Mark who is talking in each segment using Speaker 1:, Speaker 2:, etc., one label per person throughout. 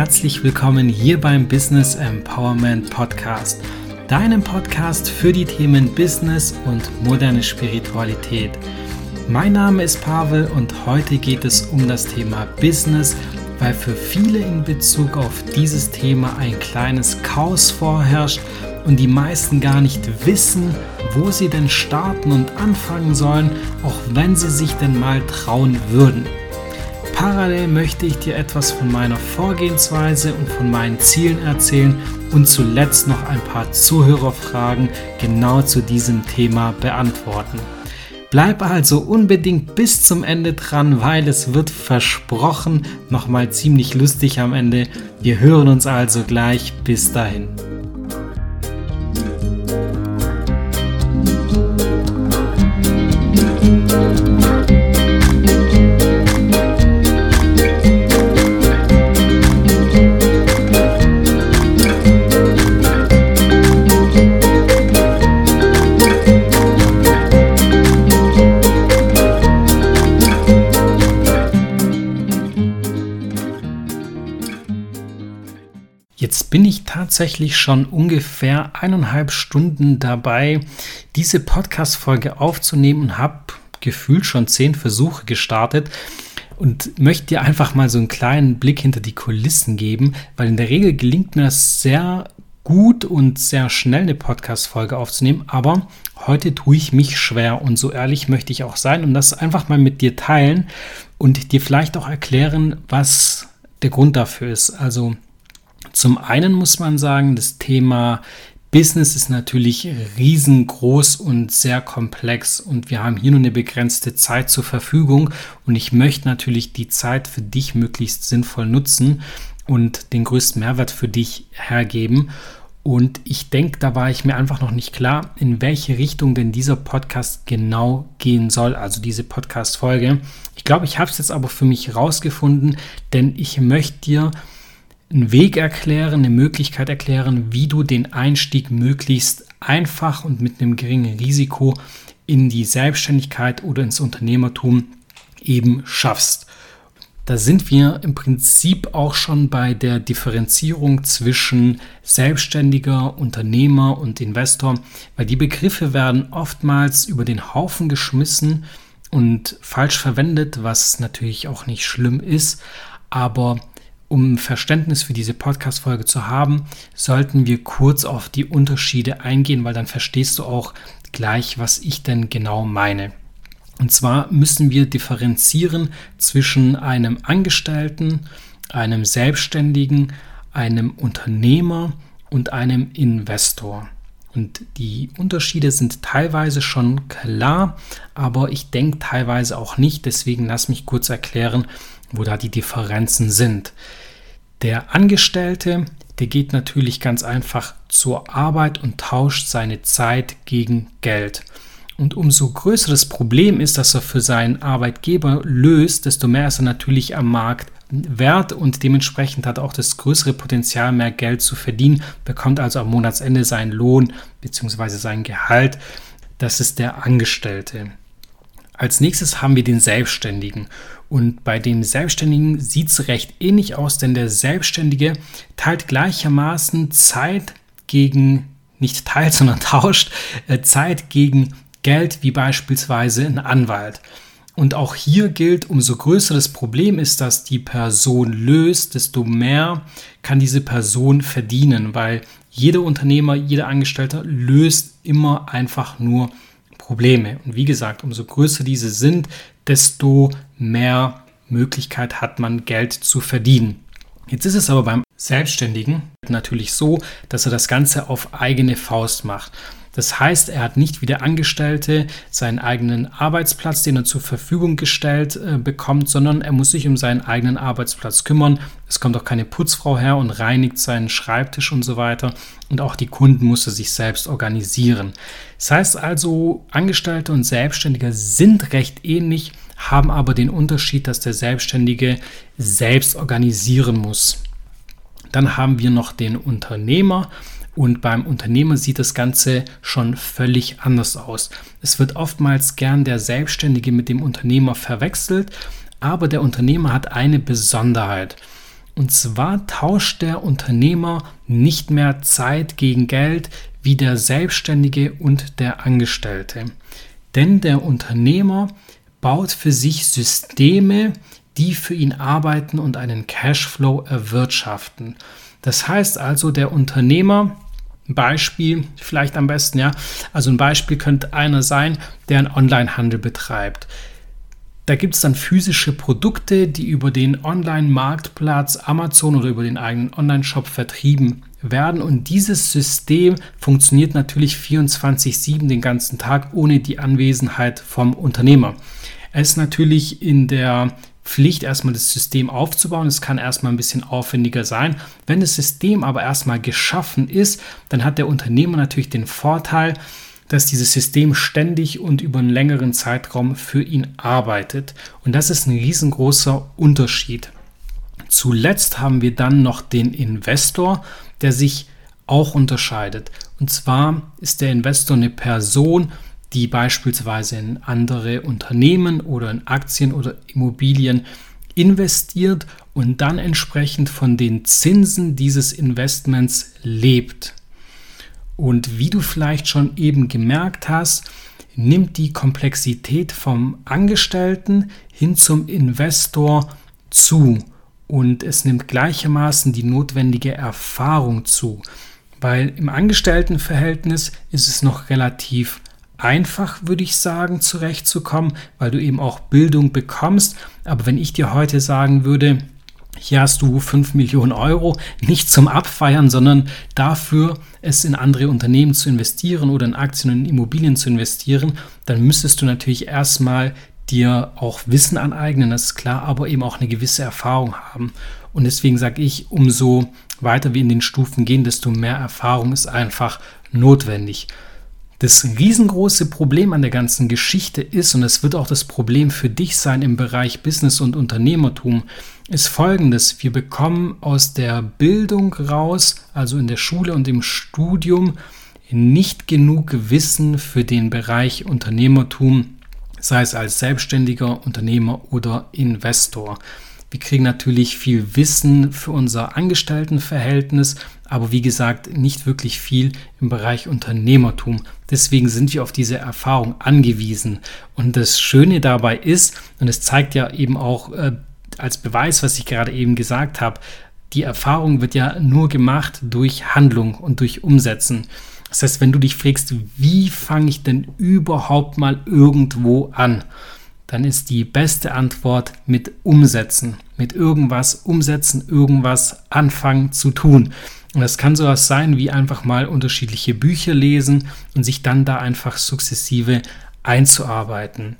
Speaker 1: herzlich willkommen hier beim Business Empowerment Podcast, deinem Podcast für die Themen Business und moderne Spiritualität. Mein Name ist Pavel und heute geht es um das Thema Business, weil für viele in Bezug auf dieses Thema ein kleines Chaos vorherrscht und die meisten gar nicht wissen, wo sie denn starten und anfangen sollen, auch wenn sie sich denn mal trauen würden. Parallel möchte ich dir etwas von meiner Vorgehensweise und von meinen Zielen erzählen und zuletzt noch ein paar Zuhörerfragen genau zu diesem Thema beantworten. Bleib also unbedingt bis zum Ende dran, weil es wird versprochen nochmal ziemlich lustig am Ende. Wir hören uns also gleich. Bis dahin. Tatsächlich schon ungefähr eineinhalb Stunden dabei, diese Podcast-Folge aufzunehmen und habe gefühlt schon zehn Versuche gestartet und möchte dir einfach mal so einen kleinen Blick hinter die Kulissen geben, weil in der Regel gelingt mir das sehr gut und sehr schnell eine Podcast-Folge aufzunehmen, aber heute tue ich mich schwer und so ehrlich möchte ich auch sein und das einfach mal mit dir teilen und dir vielleicht auch erklären, was der Grund dafür ist. Also zum einen muss man sagen, das Thema Business ist natürlich riesengroß und sehr komplex und wir haben hier nur eine begrenzte Zeit zur Verfügung und ich möchte natürlich die Zeit für dich möglichst sinnvoll nutzen und den größten Mehrwert für dich hergeben. Und ich denke, da war ich mir einfach noch nicht klar, in welche Richtung denn dieser Podcast genau gehen soll, also diese Podcast-Folge. Ich glaube, ich habe es jetzt aber für mich rausgefunden, denn ich möchte dir einen Weg erklären, eine Möglichkeit erklären, wie du den Einstieg möglichst einfach und mit einem geringen Risiko in die Selbstständigkeit oder ins Unternehmertum eben schaffst. Da sind wir im Prinzip auch schon bei der Differenzierung zwischen Selbstständiger, Unternehmer und Investor, weil die Begriffe werden oftmals über den Haufen geschmissen und falsch verwendet, was natürlich auch nicht schlimm ist, aber um Verständnis für diese Podcast-Folge zu haben, sollten wir kurz auf die Unterschiede eingehen, weil dann verstehst du auch gleich, was ich denn genau meine. Und zwar müssen wir differenzieren zwischen einem Angestellten, einem Selbstständigen, einem Unternehmer und einem Investor. Und die Unterschiede sind teilweise schon klar, aber ich denke teilweise auch nicht. Deswegen lass mich kurz erklären, wo da die Differenzen sind. Der Angestellte, der geht natürlich ganz einfach zur Arbeit und tauscht seine Zeit gegen Geld. Und umso größer das Problem ist, dass er für seinen Arbeitgeber löst, desto mehr ist er natürlich am Markt wert und dementsprechend hat auch das größere Potenzial, mehr Geld zu verdienen, bekommt also am Monatsende seinen Lohn bzw. sein Gehalt. Das ist der Angestellte. Als nächstes haben wir den Selbstständigen. Und bei dem Selbstständigen sieht es recht ähnlich aus, denn der Selbstständige teilt gleichermaßen Zeit gegen, nicht teilt, sondern tauscht äh, Zeit gegen Geld, wie beispielsweise ein Anwalt. Und auch hier gilt, umso größer das Problem ist, dass die Person löst, desto mehr kann diese Person verdienen, weil jeder Unternehmer, jeder Angestellte löst immer einfach nur Probleme. Und wie gesagt, umso größer diese sind, desto mehr Möglichkeit hat man Geld zu verdienen. Jetzt ist es aber beim Selbstständigen natürlich so, dass er das Ganze auf eigene Faust macht. Das heißt, er hat nicht wie der Angestellte seinen eigenen Arbeitsplatz, den er zur Verfügung gestellt äh, bekommt, sondern er muss sich um seinen eigenen Arbeitsplatz kümmern. Es kommt auch keine Putzfrau her und reinigt seinen Schreibtisch und so weiter. Und auch die Kunden muss er sich selbst organisieren. Das heißt also, Angestellte und Selbstständige sind recht ähnlich, haben aber den Unterschied, dass der Selbstständige selbst organisieren muss. Dann haben wir noch den Unternehmer. Und beim Unternehmer sieht das Ganze schon völlig anders aus. Es wird oftmals gern der Selbstständige mit dem Unternehmer verwechselt, aber der Unternehmer hat eine Besonderheit. Und zwar tauscht der Unternehmer nicht mehr Zeit gegen Geld wie der Selbstständige und der Angestellte. Denn der Unternehmer baut für sich Systeme, die für ihn arbeiten und einen Cashflow erwirtschaften. Das heißt also, der Unternehmer, Beispiel vielleicht am besten, ja, also ein Beispiel könnte einer sein, der einen Onlinehandel betreibt. Da gibt es dann physische Produkte, die über den Online-Marktplatz Amazon oder über den eigenen Online-Shop vertrieben werden. Und dieses System funktioniert natürlich 24-7 den ganzen Tag ohne die Anwesenheit vom Unternehmer. Es ist natürlich in der Pflicht, erstmal das System aufzubauen. Es kann erstmal ein bisschen aufwendiger sein. Wenn das System aber erstmal geschaffen ist, dann hat der Unternehmer natürlich den Vorteil, dass dieses System ständig und über einen längeren Zeitraum für ihn arbeitet. Und das ist ein riesengroßer Unterschied. Zuletzt haben wir dann noch den Investor, der sich auch unterscheidet. Und zwar ist der Investor eine Person, die beispielsweise in andere Unternehmen oder in Aktien oder Immobilien investiert und dann entsprechend von den Zinsen dieses Investments lebt. Und wie du vielleicht schon eben gemerkt hast, nimmt die Komplexität vom Angestellten hin zum Investor zu und es nimmt gleichermaßen die notwendige Erfahrung zu, weil im Angestelltenverhältnis ist es noch relativ einfach, würde ich sagen, zurechtzukommen, weil du eben auch Bildung bekommst. Aber wenn ich dir heute sagen würde, hier hast du 5 Millionen Euro, nicht zum Abfeiern, sondern dafür, es in andere Unternehmen zu investieren oder in Aktien und Immobilien zu investieren, dann müsstest du natürlich erstmal dir auch Wissen aneignen, das ist klar, aber eben auch eine gewisse Erfahrung haben. Und deswegen sage ich, umso weiter wir in den Stufen gehen, desto mehr Erfahrung ist einfach notwendig. Das riesengroße Problem an der ganzen Geschichte ist, und es wird auch das Problem für dich sein im Bereich Business und Unternehmertum, ist folgendes. Wir bekommen aus der Bildung raus, also in der Schule und im Studium, nicht genug Wissen für den Bereich Unternehmertum, sei es als selbstständiger Unternehmer oder Investor. Wir kriegen natürlich viel Wissen für unser Angestelltenverhältnis, aber wie gesagt, nicht wirklich viel im Bereich Unternehmertum. Deswegen sind wir auf diese Erfahrung angewiesen. Und das Schöne dabei ist, und es zeigt ja eben auch äh, als Beweis, was ich gerade eben gesagt habe, die Erfahrung wird ja nur gemacht durch Handlung und durch Umsetzen. Das heißt, wenn du dich fragst, wie fange ich denn überhaupt mal irgendwo an? dann ist die beste Antwort mit umsetzen, mit irgendwas umsetzen, irgendwas anfangen zu tun. Und das kann sowas sein wie einfach mal unterschiedliche Bücher lesen und sich dann da einfach sukzessive einzuarbeiten.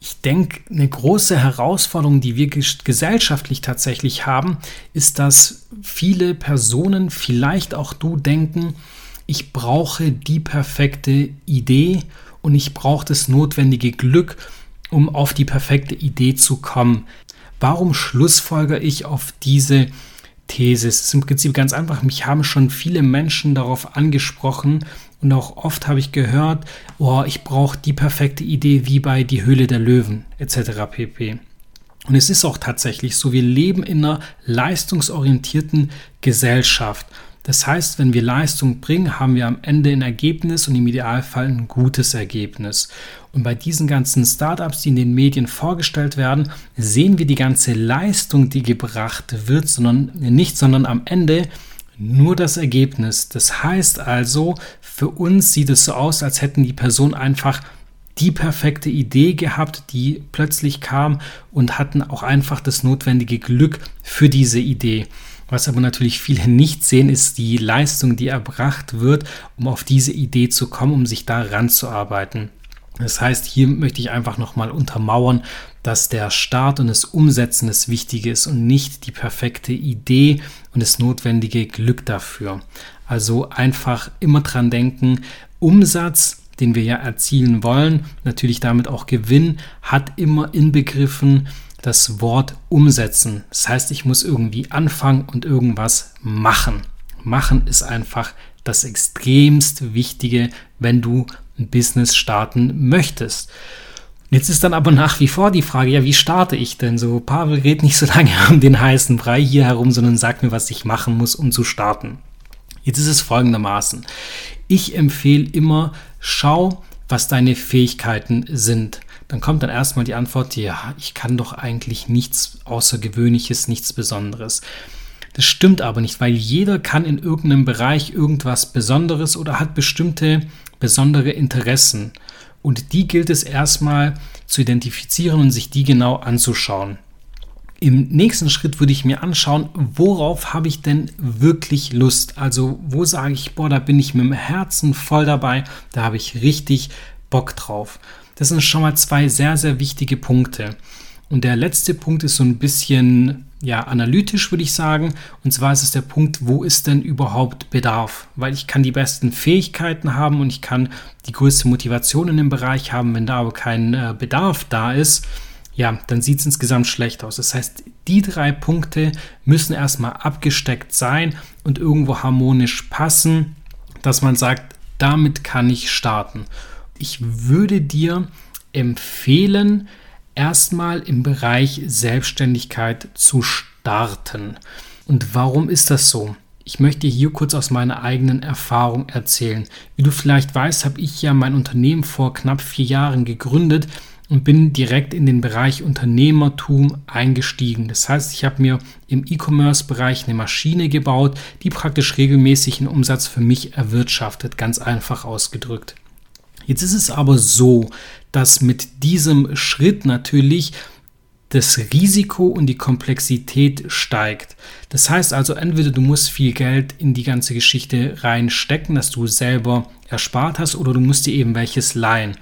Speaker 1: Ich denke, eine große Herausforderung, die wir gesellschaftlich tatsächlich haben, ist, dass viele Personen, vielleicht auch du, denken, ich brauche die perfekte Idee und ich brauche das notwendige Glück um auf die perfekte Idee zu kommen. Warum schlussfolger ich auf diese These? Es ist im Prinzip ganz einfach. Mich haben schon viele Menschen darauf angesprochen und auch oft habe ich gehört, oh, ich brauche die perfekte Idee wie bei Die Höhle der Löwen etc. pp. Und es ist auch tatsächlich so, wir leben in einer leistungsorientierten Gesellschaft. Das heißt, wenn wir Leistung bringen, haben wir am Ende ein Ergebnis und im Idealfall ein gutes Ergebnis. Und bei diesen ganzen Startups, die in den Medien vorgestellt werden, sehen wir die ganze Leistung, die gebracht wird, sondern nicht, sondern am Ende nur das Ergebnis. Das heißt also, für uns sieht es so aus, als hätten die Personen einfach die perfekte Idee gehabt, die plötzlich kam und hatten auch einfach das notwendige Glück für diese Idee. Was aber natürlich viele nicht sehen, ist die Leistung, die erbracht wird, um auf diese Idee zu kommen, um sich da ranzuarbeiten. Das heißt, hier möchte ich einfach nochmal untermauern, dass der Start und das Umsetzen das Wichtige ist und nicht die perfekte Idee und das notwendige Glück dafür. Also einfach immer dran denken, Umsatz, den wir ja erzielen wollen, natürlich damit auch Gewinn, hat immer inbegriffen, das Wort umsetzen. Das heißt, ich muss irgendwie anfangen und irgendwas machen. Machen ist einfach das extremst Wichtige, wenn du ein Business starten möchtest. Jetzt ist dann aber nach wie vor die Frage, ja, wie starte ich denn so? Pavel redet nicht so lange um den heißen Brei hier herum, sondern sagt mir, was ich machen muss, um zu starten. Jetzt ist es folgendermaßen. Ich empfehle immer, schau, was deine Fähigkeiten sind. Dann kommt dann erstmal die Antwort, ja, ich kann doch eigentlich nichts Außergewöhnliches, nichts Besonderes. Das stimmt aber nicht, weil jeder kann in irgendeinem Bereich irgendwas Besonderes oder hat bestimmte besondere Interessen. Und die gilt es erstmal zu identifizieren und sich die genau anzuschauen. Im nächsten Schritt würde ich mir anschauen, worauf habe ich denn wirklich Lust? Also wo sage ich, boah, da bin ich mit dem Herzen voll dabei, da habe ich richtig Bock drauf. Das sind schon mal zwei sehr, sehr wichtige Punkte. Und der letzte Punkt ist so ein bisschen ja, analytisch, würde ich sagen. Und zwar ist es der Punkt, wo ist denn überhaupt Bedarf? Weil ich kann die besten Fähigkeiten haben und ich kann die größte Motivation in dem Bereich haben. Wenn da aber kein äh, Bedarf da ist, ja, dann sieht es insgesamt schlecht aus. Das heißt, die drei Punkte müssen erstmal abgesteckt sein und irgendwo harmonisch passen, dass man sagt, damit kann ich starten. Ich würde dir empfehlen, erstmal im Bereich Selbstständigkeit zu starten. Und warum ist das so? Ich möchte hier kurz aus meiner eigenen Erfahrung erzählen. Wie du vielleicht weißt, habe ich ja mein Unternehmen vor knapp vier Jahren gegründet und bin direkt in den Bereich Unternehmertum eingestiegen. Das heißt, ich habe mir im E-Commerce-Bereich eine Maschine gebaut, die praktisch regelmäßig einen Umsatz für mich erwirtschaftet, ganz einfach ausgedrückt. Jetzt ist es aber so, dass mit diesem Schritt natürlich das Risiko und die Komplexität steigt. Das heißt also, entweder du musst viel Geld in die ganze Geschichte reinstecken, dass du selber erspart hast, oder du musst dir eben welches leihen.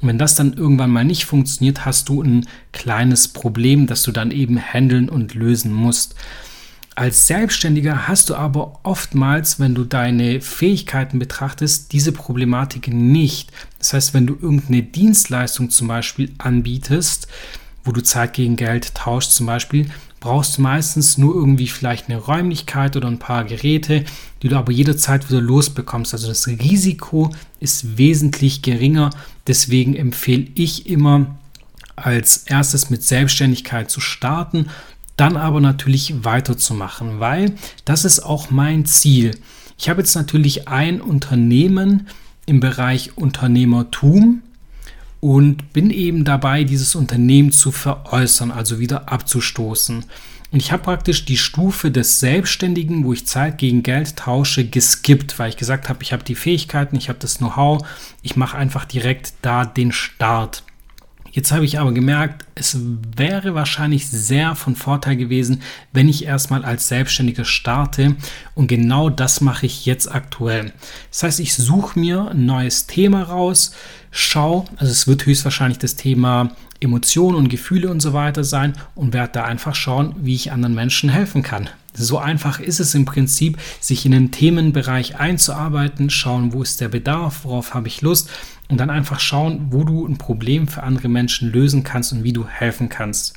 Speaker 1: Und wenn das dann irgendwann mal nicht funktioniert, hast du ein kleines Problem, das du dann eben handeln und lösen musst. Als Selbstständiger hast du aber oftmals, wenn du deine Fähigkeiten betrachtest, diese Problematik nicht. Das heißt, wenn du irgendeine Dienstleistung zum Beispiel anbietest, wo du Zeit gegen Geld tauschst zum Beispiel, brauchst du meistens nur irgendwie vielleicht eine Räumlichkeit oder ein paar Geräte, die du aber jederzeit wieder losbekommst. Also das Risiko ist wesentlich geringer. Deswegen empfehle ich immer, als erstes mit Selbstständigkeit zu starten dann aber natürlich weiterzumachen, weil das ist auch mein Ziel. Ich habe jetzt natürlich ein Unternehmen im Bereich Unternehmertum und bin eben dabei, dieses Unternehmen zu veräußern, also wieder abzustoßen. Und ich habe praktisch die Stufe des Selbstständigen, wo ich Zeit gegen Geld tausche, geskippt, weil ich gesagt habe, ich habe die Fähigkeiten, ich habe das Know-how, ich mache einfach direkt da den Start. Jetzt habe ich aber gemerkt, es wäre wahrscheinlich sehr von Vorteil gewesen, wenn ich erstmal als Selbstständiger starte. Und genau das mache ich jetzt aktuell. Das heißt, ich suche mir ein neues Thema raus, schaue, also es wird höchstwahrscheinlich das Thema Emotionen und Gefühle und so weiter sein und werde da einfach schauen, wie ich anderen Menschen helfen kann. So einfach ist es im Prinzip, sich in einen Themenbereich einzuarbeiten, schauen, wo ist der Bedarf, worauf habe ich Lust und dann einfach schauen, wo du ein Problem für andere Menschen lösen kannst und wie du helfen kannst.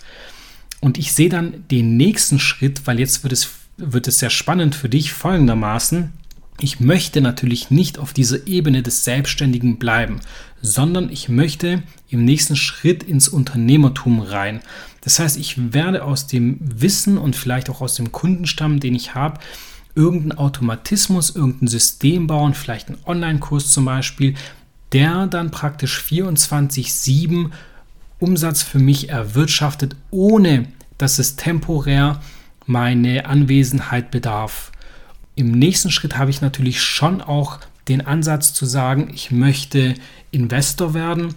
Speaker 1: Und ich sehe dann den nächsten Schritt, weil jetzt wird es, wird es sehr spannend für dich folgendermaßen. Ich möchte natürlich nicht auf dieser Ebene des Selbstständigen bleiben, sondern ich möchte im nächsten Schritt ins Unternehmertum rein. Das heißt, ich werde aus dem Wissen und vielleicht auch aus dem Kundenstamm, den ich habe, irgendeinen Automatismus, irgendein System bauen, vielleicht einen Online-Kurs zum Beispiel, der dann praktisch 24-7 Umsatz für mich erwirtschaftet, ohne dass es temporär meine Anwesenheit bedarf. Im nächsten Schritt habe ich natürlich schon auch den Ansatz zu sagen, ich möchte Investor werden,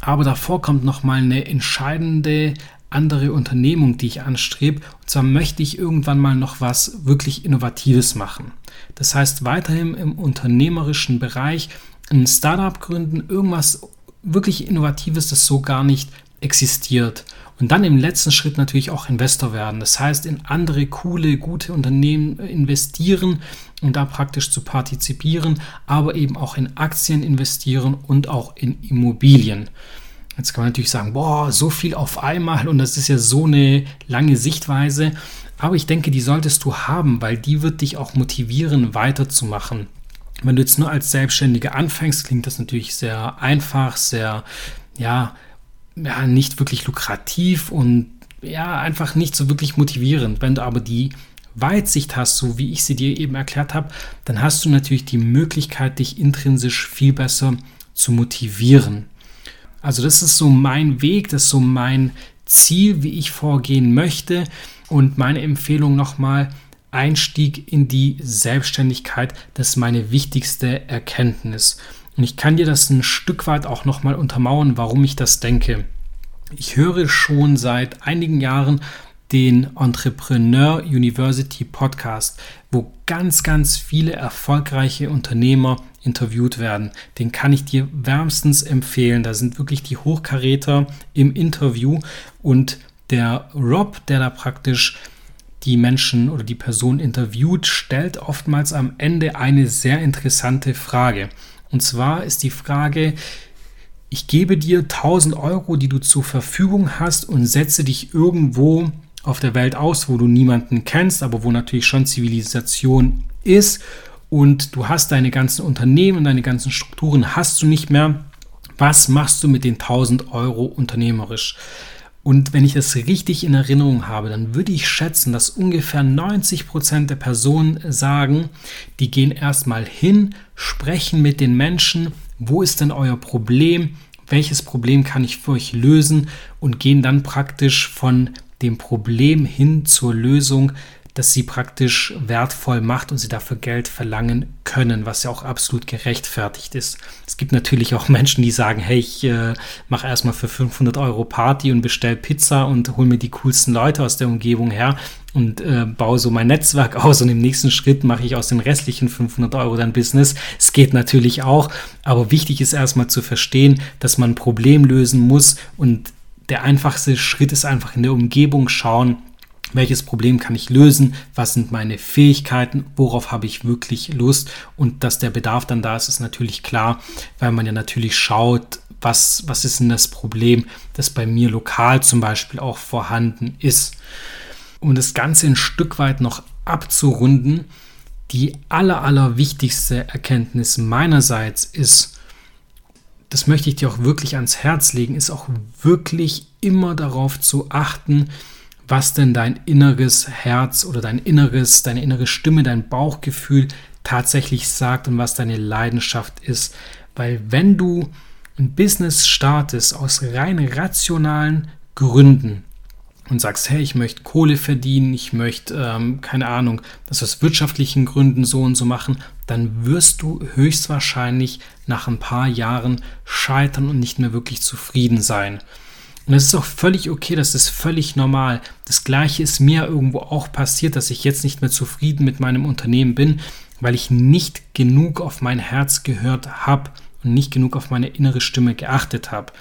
Speaker 1: aber davor kommt noch mal eine entscheidende andere Unternehmung, die ich anstrebe. Und zwar möchte ich irgendwann mal noch was wirklich Innovatives machen. Das heißt, weiterhin im unternehmerischen Bereich ein Startup gründen, irgendwas wirklich Innovatives, das so gar nicht existiert. Und dann im letzten Schritt natürlich auch Investor werden. Das heißt, in andere coole, gute Unternehmen investieren und da praktisch zu partizipieren, aber eben auch in Aktien investieren und auch in Immobilien. Jetzt kann man natürlich sagen, boah, so viel auf einmal und das ist ja so eine lange Sichtweise. Aber ich denke, die solltest du haben, weil die wird dich auch motivieren, weiterzumachen. Wenn du jetzt nur als Selbstständiger anfängst, klingt das natürlich sehr einfach, sehr, ja, ja, nicht wirklich lukrativ und ja, einfach nicht so wirklich motivierend. Wenn du aber die Weitsicht hast, so wie ich sie dir eben erklärt habe, dann hast du natürlich die Möglichkeit, dich intrinsisch viel besser zu motivieren. Also das ist so mein Weg, das ist so mein Ziel, wie ich vorgehen möchte. Und meine Empfehlung nochmal, Einstieg in die Selbstständigkeit, das ist meine wichtigste Erkenntnis. Und ich kann dir das ein Stück weit auch nochmal untermauern, warum ich das denke. Ich höre schon seit einigen Jahren den Entrepreneur University Podcast, wo ganz, ganz viele erfolgreiche Unternehmer interviewt werden. Den kann ich dir wärmstens empfehlen. Da sind wirklich die Hochkaräter im Interview und der Rob, der da praktisch die Menschen oder die Person interviewt, stellt oftmals am Ende eine sehr interessante Frage. Und zwar ist die Frage, ich gebe dir 1000 Euro, die du zur Verfügung hast und setze dich irgendwo auf der Welt aus, wo du niemanden kennst, aber wo natürlich schon Zivilisation ist und du hast deine ganzen Unternehmen deine ganzen Strukturen hast du nicht mehr. Was machst du mit den 1000 Euro unternehmerisch? Und wenn ich das richtig in Erinnerung habe, dann würde ich schätzen, dass ungefähr 90 Prozent der Personen sagen, die gehen erstmal hin, sprechen mit den Menschen, wo ist denn euer Problem, welches Problem kann ich für euch lösen und gehen dann praktisch von dem Problem hin zur Lösung, dass sie praktisch wertvoll macht und sie dafür Geld verlangen können, was ja auch absolut gerechtfertigt ist. Es gibt natürlich auch Menschen, die sagen, hey, ich äh, mache erstmal für 500 Euro Party und bestell Pizza und hole mir die coolsten Leute aus der Umgebung her und äh, baue so mein Netzwerk aus und im nächsten Schritt mache ich aus den restlichen 500 Euro dann Business. Es geht natürlich auch, aber wichtig ist erstmal zu verstehen, dass man ein Problem lösen muss und der einfachste Schritt ist einfach in der Umgebung schauen, welches Problem kann ich lösen, was sind meine Fähigkeiten, worauf habe ich wirklich Lust? Und dass der Bedarf dann da ist, ist natürlich klar, weil man ja natürlich schaut, was, was ist denn das Problem, das bei mir lokal zum Beispiel auch vorhanden ist. Um das Ganze ein Stück weit noch abzurunden, die aller, aller wichtigste Erkenntnis meinerseits ist, das möchte ich dir auch wirklich ans Herz legen, ist auch wirklich immer darauf zu achten, was denn dein inneres Herz oder dein inneres, deine innere Stimme, dein Bauchgefühl tatsächlich sagt und was deine Leidenschaft ist. Weil wenn du ein Business startest aus rein rationalen Gründen und sagst, hey, ich möchte Kohle verdienen, ich möchte, ähm, keine Ahnung, das aus wirtschaftlichen Gründen so und so machen, dann wirst du höchstwahrscheinlich nach ein paar Jahren scheitern und nicht mehr wirklich zufrieden sein. Und das ist auch völlig okay, das ist völlig normal. Das gleiche ist mir irgendwo auch passiert, dass ich jetzt nicht mehr zufrieden mit meinem Unternehmen bin, weil ich nicht genug auf mein Herz gehört habe und nicht genug auf meine innere Stimme geachtet habe.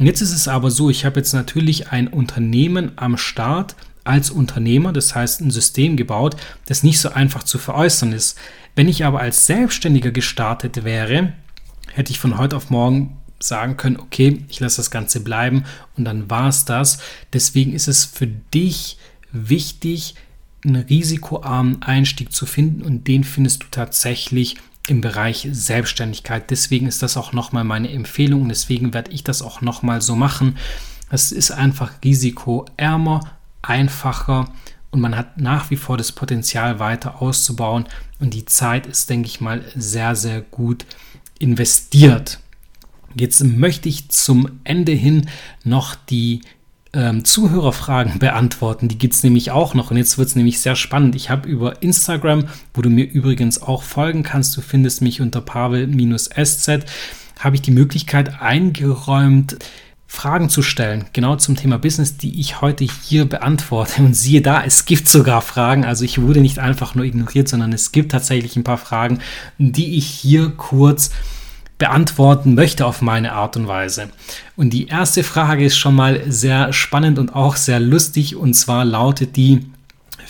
Speaker 1: Und jetzt ist es aber so, ich habe jetzt natürlich ein Unternehmen am Start als Unternehmer, das heißt ein System gebaut, das nicht so einfach zu veräußern ist. Wenn ich aber als Selbstständiger gestartet wäre, hätte ich von heute auf morgen sagen können, okay, ich lasse das Ganze bleiben und dann war es das. Deswegen ist es für dich wichtig, einen risikoarmen Einstieg zu finden und den findest du tatsächlich im Bereich Selbstständigkeit. Deswegen ist das auch nochmal meine Empfehlung und deswegen werde ich das auch nochmal so machen. Es ist einfach risikoärmer, einfacher und man hat nach wie vor das Potenzial weiter auszubauen und die Zeit ist, denke ich mal, sehr, sehr gut investiert. Jetzt möchte ich zum Ende hin noch die ähm, Zuhörerfragen beantworten. Die gibt es nämlich auch noch und jetzt wird es nämlich sehr spannend. Ich habe über Instagram, wo du mir übrigens auch folgen kannst, du findest mich unter pavel-sz, habe ich die Möglichkeit eingeräumt, Fragen zu stellen, genau zum Thema Business, die ich heute hier beantworte. Und siehe da, es gibt sogar Fragen. Also ich wurde nicht einfach nur ignoriert, sondern es gibt tatsächlich ein paar Fragen, die ich hier kurz beantworte beantworten möchte auf meine Art und Weise. Und die erste Frage ist schon mal sehr spannend und auch sehr lustig und zwar lautet die,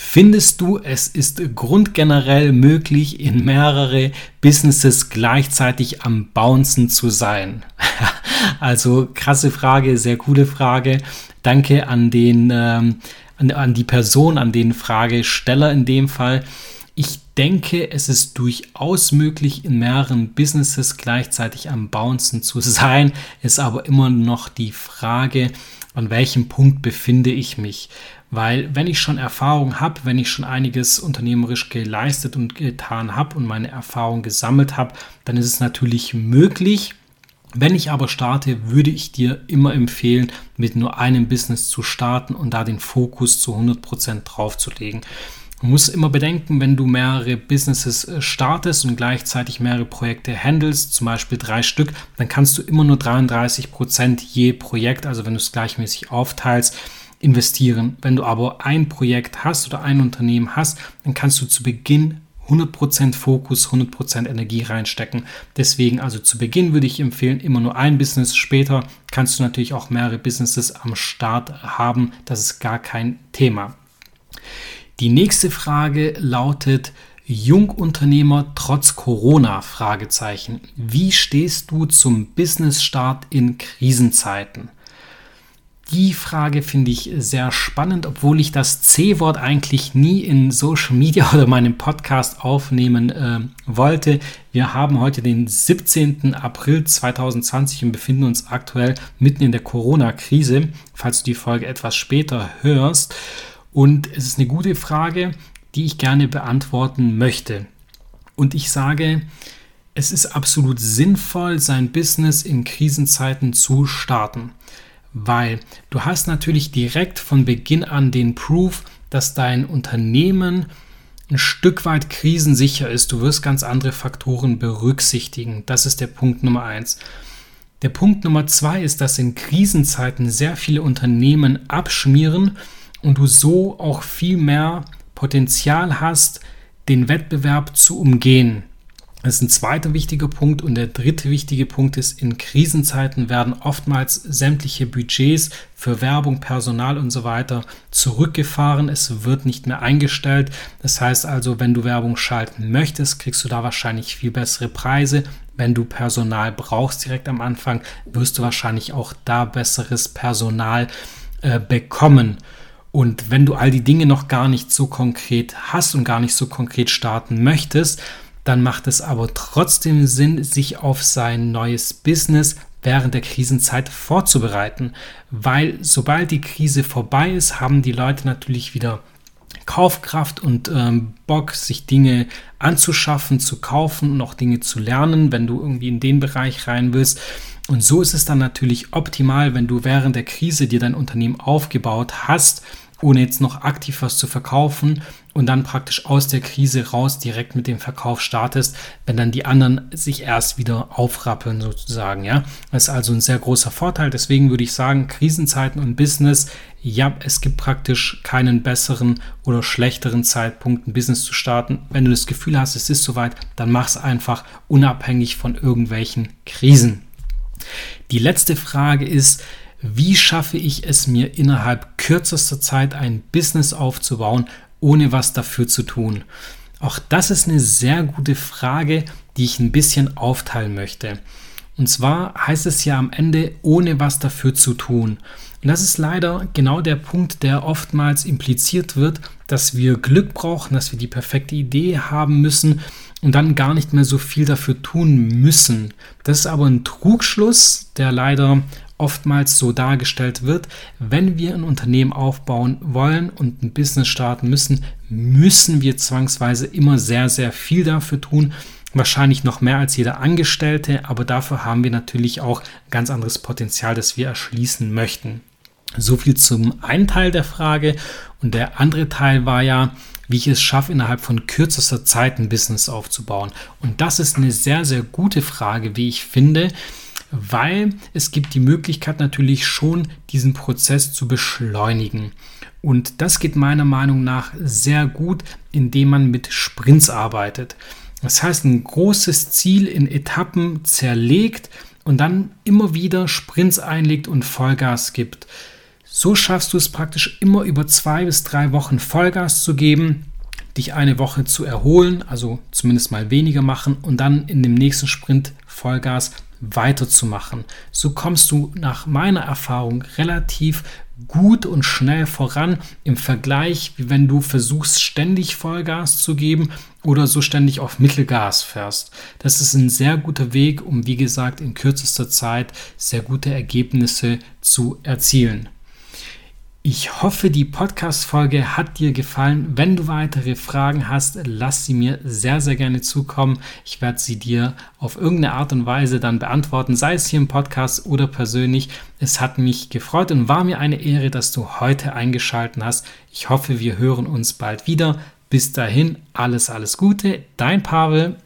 Speaker 1: Findest du, es ist grundgenerell möglich, in mehrere Businesses gleichzeitig am Bouncen zu sein? also krasse Frage, sehr coole Frage. Danke an den, ähm, an, an die Person, an den Fragesteller in dem Fall. Ich denke, es ist durchaus möglich, in mehreren Businesses gleichzeitig am Bouncen zu sein. Ist aber immer noch die Frage, an welchem Punkt befinde ich mich. Weil wenn ich schon Erfahrung habe, wenn ich schon einiges unternehmerisch geleistet und getan habe und meine Erfahrung gesammelt habe, dann ist es natürlich möglich. Wenn ich aber starte, würde ich dir immer empfehlen, mit nur einem Business zu starten und da den Fokus zu 100% drauf zu legen. Man muss immer bedenken, wenn du mehrere Businesses äh, startest und gleichzeitig mehrere Projekte handelst, zum Beispiel drei Stück, dann kannst du immer nur 33 Prozent je Projekt, also wenn du es gleichmäßig aufteilst, investieren. Wenn du aber ein Projekt hast oder ein Unternehmen hast, dann kannst du zu Beginn 100% Fokus, 100% Energie reinstecken. Deswegen also zu Beginn würde ich empfehlen, immer nur ein Business. Später kannst du natürlich auch mehrere Businesses am Start haben. Das ist gar kein Thema. Die nächste Frage lautet, Jungunternehmer trotz Corona? Fragezeichen. Wie stehst du zum Business-Start in Krisenzeiten? Die Frage finde ich sehr spannend, obwohl ich das C-Wort eigentlich nie in Social Media oder meinem Podcast aufnehmen äh, wollte. Wir haben heute den 17. April 2020 und befinden uns aktuell mitten in der Corona-Krise, falls du die Folge etwas später hörst. Und es ist eine gute Frage, die ich gerne beantworten möchte. Und ich sage, es ist absolut sinnvoll, sein Business in Krisenzeiten zu starten, weil du hast natürlich direkt von Beginn an den Proof, dass dein Unternehmen ein Stück weit krisensicher ist. Du wirst ganz andere Faktoren berücksichtigen. Das ist der Punkt Nummer eins. Der Punkt Nummer zwei ist, dass in Krisenzeiten sehr viele Unternehmen abschmieren und du so auch viel mehr Potenzial hast, den Wettbewerb zu umgehen. Das ist ein zweiter wichtiger Punkt. Und der dritte wichtige Punkt ist, in Krisenzeiten werden oftmals sämtliche Budgets für Werbung, Personal und so weiter zurückgefahren. Es wird nicht mehr eingestellt. Das heißt also, wenn du Werbung schalten möchtest, kriegst du da wahrscheinlich viel bessere Preise. Wenn du Personal brauchst direkt am Anfang, wirst du wahrscheinlich auch da besseres Personal äh, bekommen. Und wenn du all die Dinge noch gar nicht so konkret hast und gar nicht so konkret starten möchtest, dann macht es aber trotzdem Sinn, sich auf sein neues Business während der Krisenzeit vorzubereiten, weil sobald die Krise vorbei ist, haben die Leute natürlich wieder Kaufkraft und ähm, Bock, sich Dinge anzuschaffen, zu kaufen und auch Dinge zu lernen, wenn du irgendwie in den Bereich rein willst. Und so ist es dann natürlich optimal, wenn du während der Krise dir dein Unternehmen aufgebaut hast, ohne jetzt noch aktiv was zu verkaufen und dann praktisch aus der Krise raus direkt mit dem Verkauf startest, wenn dann die anderen sich erst wieder aufrappeln sozusagen, ja. Das ist also ein sehr großer Vorteil. Deswegen würde ich sagen, Krisenzeiten und Business, ja, es gibt praktisch keinen besseren oder schlechteren Zeitpunkt, ein Business zu starten. Wenn du das Gefühl hast, es ist soweit, dann mach es einfach unabhängig von irgendwelchen Krisen. Die letzte Frage ist, wie schaffe ich es mir innerhalb kürzester Zeit ein Business aufzubauen, ohne was dafür zu tun? Auch das ist eine sehr gute Frage, die ich ein bisschen aufteilen möchte. Und zwar heißt es ja am Ende, ohne was dafür zu tun. Und das ist leider genau der Punkt, der oftmals impliziert wird, dass wir Glück brauchen, dass wir die perfekte Idee haben müssen und dann gar nicht mehr so viel dafür tun müssen. Das ist aber ein Trugschluss, der leider oftmals so dargestellt wird, wenn wir ein Unternehmen aufbauen wollen und ein Business starten müssen, müssen wir zwangsweise immer sehr, sehr viel dafür tun. Wahrscheinlich noch mehr als jeder Angestellte, aber dafür haben wir natürlich auch ganz anderes Potenzial, das wir erschließen möchten. So viel zum einen Teil der Frage. Und der andere Teil war ja, wie ich es schaffe, innerhalb von kürzester Zeit ein Business aufzubauen. Und das ist eine sehr, sehr gute Frage, wie ich finde weil es gibt die Möglichkeit natürlich schon, diesen Prozess zu beschleunigen. Und das geht meiner Meinung nach sehr gut, indem man mit Sprints arbeitet. Das heißt, ein großes Ziel in Etappen zerlegt und dann immer wieder Sprints einlegt und Vollgas gibt. So schaffst du es praktisch immer über zwei bis drei Wochen Vollgas zu geben dich eine Woche zu erholen, also zumindest mal weniger machen und dann in dem nächsten Sprint Vollgas weiterzumachen. So kommst du nach meiner Erfahrung relativ gut und schnell voran im Vergleich, wie wenn du versuchst, ständig Vollgas zu geben oder so ständig auf Mittelgas fährst. Das ist ein sehr guter Weg, um, wie gesagt, in kürzester Zeit sehr gute Ergebnisse zu erzielen. Ich hoffe, die Podcast-Folge hat dir gefallen. Wenn du weitere Fragen hast, lass sie mir sehr, sehr gerne zukommen. Ich werde sie dir auf irgendeine Art und Weise dann beantworten, sei es hier im Podcast oder persönlich. Es hat mich gefreut und war mir eine Ehre, dass du heute eingeschaltet hast. Ich hoffe, wir hören uns bald wieder. Bis dahin, alles, alles Gute. Dein Pavel.